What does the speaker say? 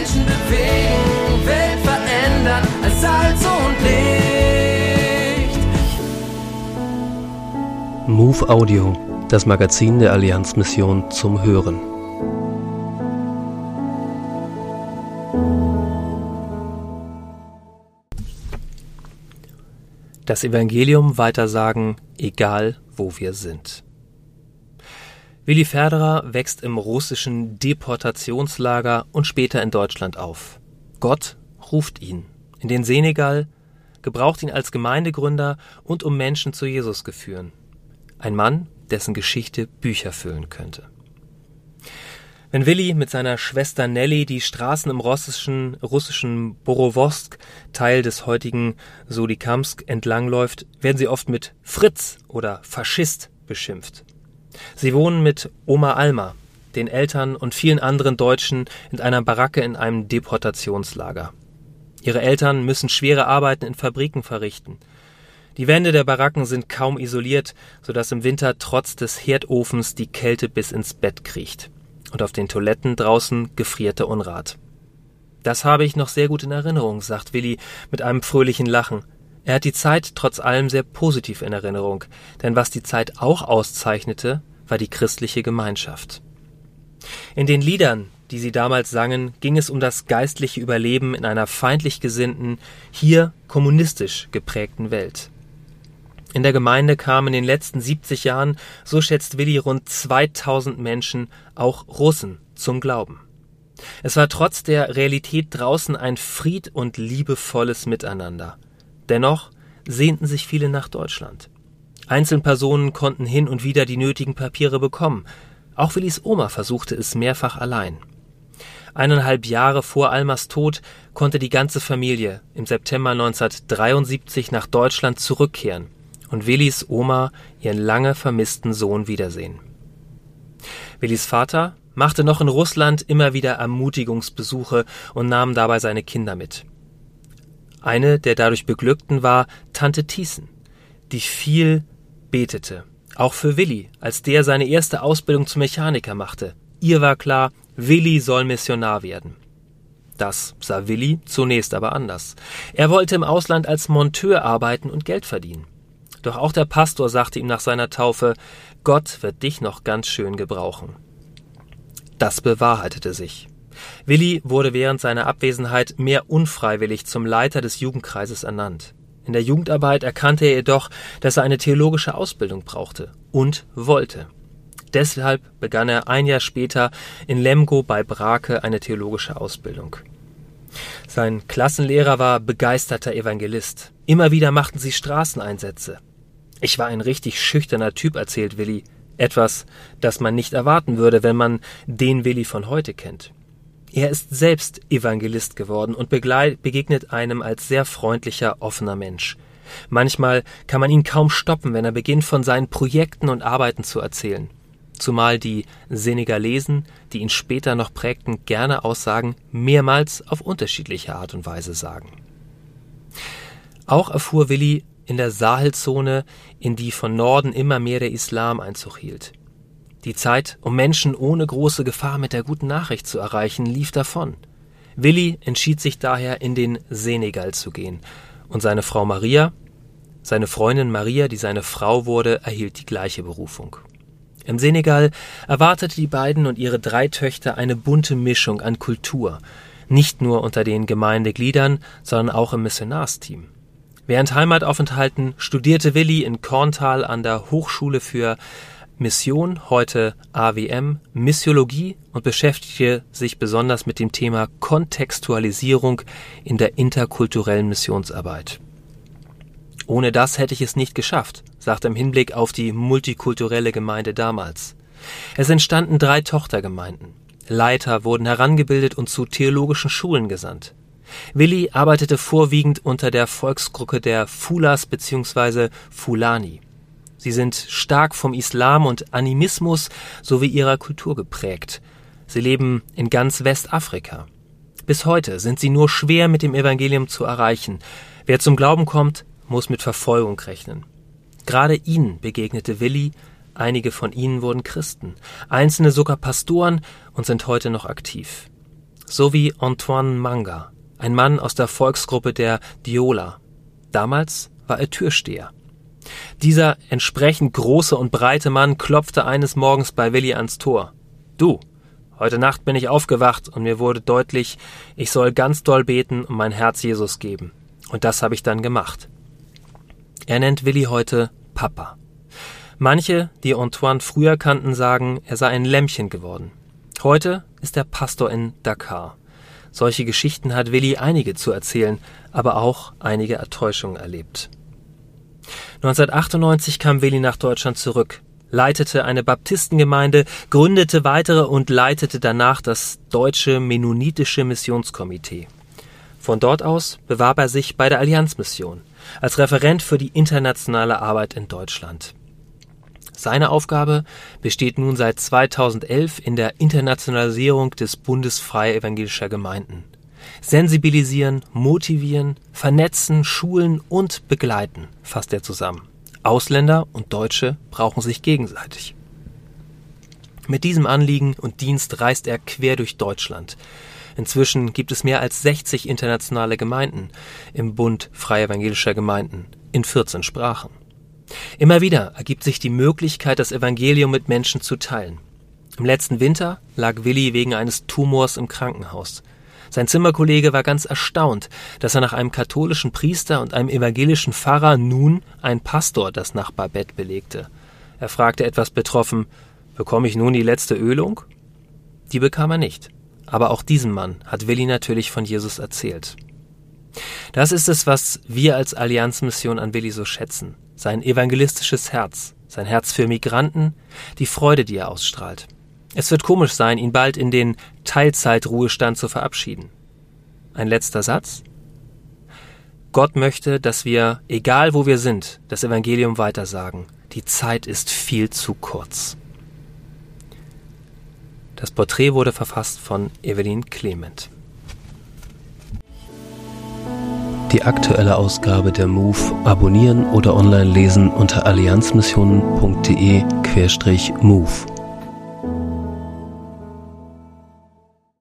Menschen bewegen, Welt verändern als Salz und Licht. Move Audio, das Magazin der Allianzmission zum Hören. Das Evangelium weitersagen, egal wo wir sind. Willi Ferderer wächst im russischen Deportationslager und später in Deutschland auf. Gott ruft ihn in den Senegal, gebraucht ihn als Gemeindegründer und um Menschen zu Jesus geführen. Ein Mann, dessen Geschichte Bücher füllen könnte. Wenn Willi mit seiner Schwester Nelly die Straßen im russischen, russischen Borowosk, Teil des heutigen Solikamsk, entlangläuft, werden sie oft mit Fritz oder Faschist beschimpft. Sie wohnen mit Oma Alma, den Eltern und vielen anderen Deutschen in einer Baracke in einem Deportationslager. Ihre Eltern müssen schwere Arbeiten in Fabriken verrichten. Die Wände der Baracken sind kaum isoliert, so dass im Winter trotz des Herdofens die Kälte bis ins Bett kriecht. Und auf den Toiletten draußen gefriert der Unrat. Das habe ich noch sehr gut in Erinnerung, sagt Willi mit einem fröhlichen Lachen. Er hat die Zeit trotz allem sehr positiv in Erinnerung, denn was die Zeit auch auszeichnete, war die christliche Gemeinschaft. In den Liedern, die sie damals sangen, ging es um das geistliche Überleben in einer feindlich gesinnten, hier kommunistisch geprägten Welt. In der Gemeinde kamen in den letzten 70 Jahren, so schätzt Willi, rund 2000 Menschen, auch Russen, zum Glauben. Es war trotz der Realität draußen ein fried- und liebevolles Miteinander. Dennoch sehnten sich viele nach Deutschland. Einzelpersonen konnten hin und wieder die nötigen Papiere bekommen. Auch Willis Oma versuchte es mehrfach allein. Eineinhalb Jahre vor Almas Tod konnte die ganze Familie im September 1973 nach Deutschland zurückkehren und Willis Oma ihren lange vermissten Sohn wiedersehen. Willis Vater machte noch in Russland immer wieder Ermutigungsbesuche und nahm dabei seine Kinder mit. Eine der dadurch Beglückten war Tante Thiessen, die viel betete. Auch für Willi, als der seine erste Ausbildung zum Mechaniker machte. Ihr war klar, Willi soll Missionar werden. Das sah Willi zunächst aber anders. Er wollte im Ausland als Monteur arbeiten und Geld verdienen. Doch auch der Pastor sagte ihm nach seiner Taufe, Gott wird dich noch ganz schön gebrauchen. Das bewahrheitete sich. Willi wurde während seiner Abwesenheit mehr unfreiwillig zum Leiter des Jugendkreises ernannt. In der Jugendarbeit erkannte er jedoch, dass er eine theologische Ausbildung brauchte und wollte. Deshalb begann er ein Jahr später in Lemgo bei Brake eine theologische Ausbildung. Sein Klassenlehrer war begeisterter Evangelist. Immer wieder machten sie Straßeneinsätze. Ich war ein richtig schüchterner Typ, erzählt Willi. Etwas, das man nicht erwarten würde, wenn man den Willi von heute kennt. Er ist selbst Evangelist geworden und begegnet einem als sehr freundlicher, offener Mensch. Manchmal kann man ihn kaum stoppen, wenn er beginnt, von seinen Projekten und Arbeiten zu erzählen. Zumal die Senegalesen, die ihn später noch prägten, gerne Aussagen mehrmals auf unterschiedliche Art und Weise sagen. Auch erfuhr Willi in der Sahelzone, in die von Norden immer mehr der Islam Einzug hielt. Die Zeit, um Menschen ohne große Gefahr mit der guten Nachricht zu erreichen, lief davon. Willi entschied sich daher, in den Senegal zu gehen, und seine Frau Maria, seine Freundin Maria, die seine Frau wurde, erhielt die gleiche Berufung. Im Senegal erwartete die beiden und ihre drei Töchter eine bunte Mischung an Kultur, nicht nur unter den Gemeindegliedern, sondern auch im Missionarsteam. Während Heimataufenthalten studierte Willi in Korntal an der Hochschule für Mission, heute AWM, Missiologie und beschäftigte sich besonders mit dem Thema Kontextualisierung in der interkulturellen Missionsarbeit. Ohne das hätte ich es nicht geschafft, sagte im Hinblick auf die multikulturelle Gemeinde damals. Es entstanden drei Tochtergemeinden. Leiter wurden herangebildet und zu theologischen Schulen gesandt. Willi arbeitete vorwiegend unter der Volksgruppe der Fulas bzw. Fulani. Sie sind stark vom Islam und Animismus sowie ihrer Kultur geprägt. Sie leben in ganz Westafrika. Bis heute sind sie nur schwer mit dem Evangelium zu erreichen. Wer zum Glauben kommt, muss mit Verfolgung rechnen. Gerade ihnen begegnete Willi, einige von ihnen wurden Christen, einzelne sogar Pastoren und sind heute noch aktiv. sowie Antoine Manga, ein Mann aus der Volksgruppe der Diola. Damals war er Türsteher. Dieser entsprechend große und breite Mann klopfte eines Morgens bei Willi ans Tor. Du, heute Nacht bin ich aufgewacht und mir wurde deutlich, ich soll ganz doll beten und mein Herz Jesus geben. Und das habe ich dann gemacht. Er nennt Willi heute Papa. Manche, die Antoine früher kannten, sagen, er sei ein Lämmchen geworden. Heute ist er Pastor in Dakar. Solche Geschichten hat Willi einige zu erzählen, aber auch einige Enttäuschungen erlebt. 1998 kam Willi nach Deutschland zurück, leitete eine Baptistengemeinde, gründete weitere und leitete danach das Deutsche Mennonitische Missionskomitee. Von dort aus bewarb er sich bei der Allianzmission als Referent für die internationale Arbeit in Deutschland. Seine Aufgabe besteht nun seit 2011 in der Internationalisierung des Bundes Freie Evangelischer Gemeinden Sensibilisieren, motivieren, vernetzen, schulen und begleiten, fasst er zusammen. Ausländer und Deutsche brauchen sich gegenseitig. Mit diesem Anliegen und Dienst reist er quer durch Deutschland. Inzwischen gibt es mehr als 60 internationale Gemeinden im Bund Freie Evangelischer Gemeinden in 14 Sprachen. Immer wieder ergibt sich die Möglichkeit, das Evangelium mit Menschen zu teilen. Im letzten Winter lag Willi wegen eines Tumors im Krankenhaus. Sein Zimmerkollege war ganz erstaunt, dass er nach einem katholischen Priester und einem evangelischen Pfarrer nun ein Pastor das Nachbarbett belegte. Er fragte etwas betroffen, bekomme ich nun die letzte Ölung? Die bekam er nicht. Aber auch diesem Mann hat Willi natürlich von Jesus erzählt. Das ist es, was wir als Allianzmission an Willi so schätzen. Sein evangelistisches Herz, sein Herz für Migranten, die Freude, die er ausstrahlt. Es wird komisch sein, ihn bald in den Teilzeitruhestand zu verabschieden. Ein letzter Satz? Gott möchte, dass wir, egal wo wir sind, das Evangelium weitersagen. Die Zeit ist viel zu kurz. Das Porträt wurde verfasst von Evelyn Clement. Die aktuelle Ausgabe der MOVE abonnieren oder online lesen unter allianzmissionen.de-MOVE.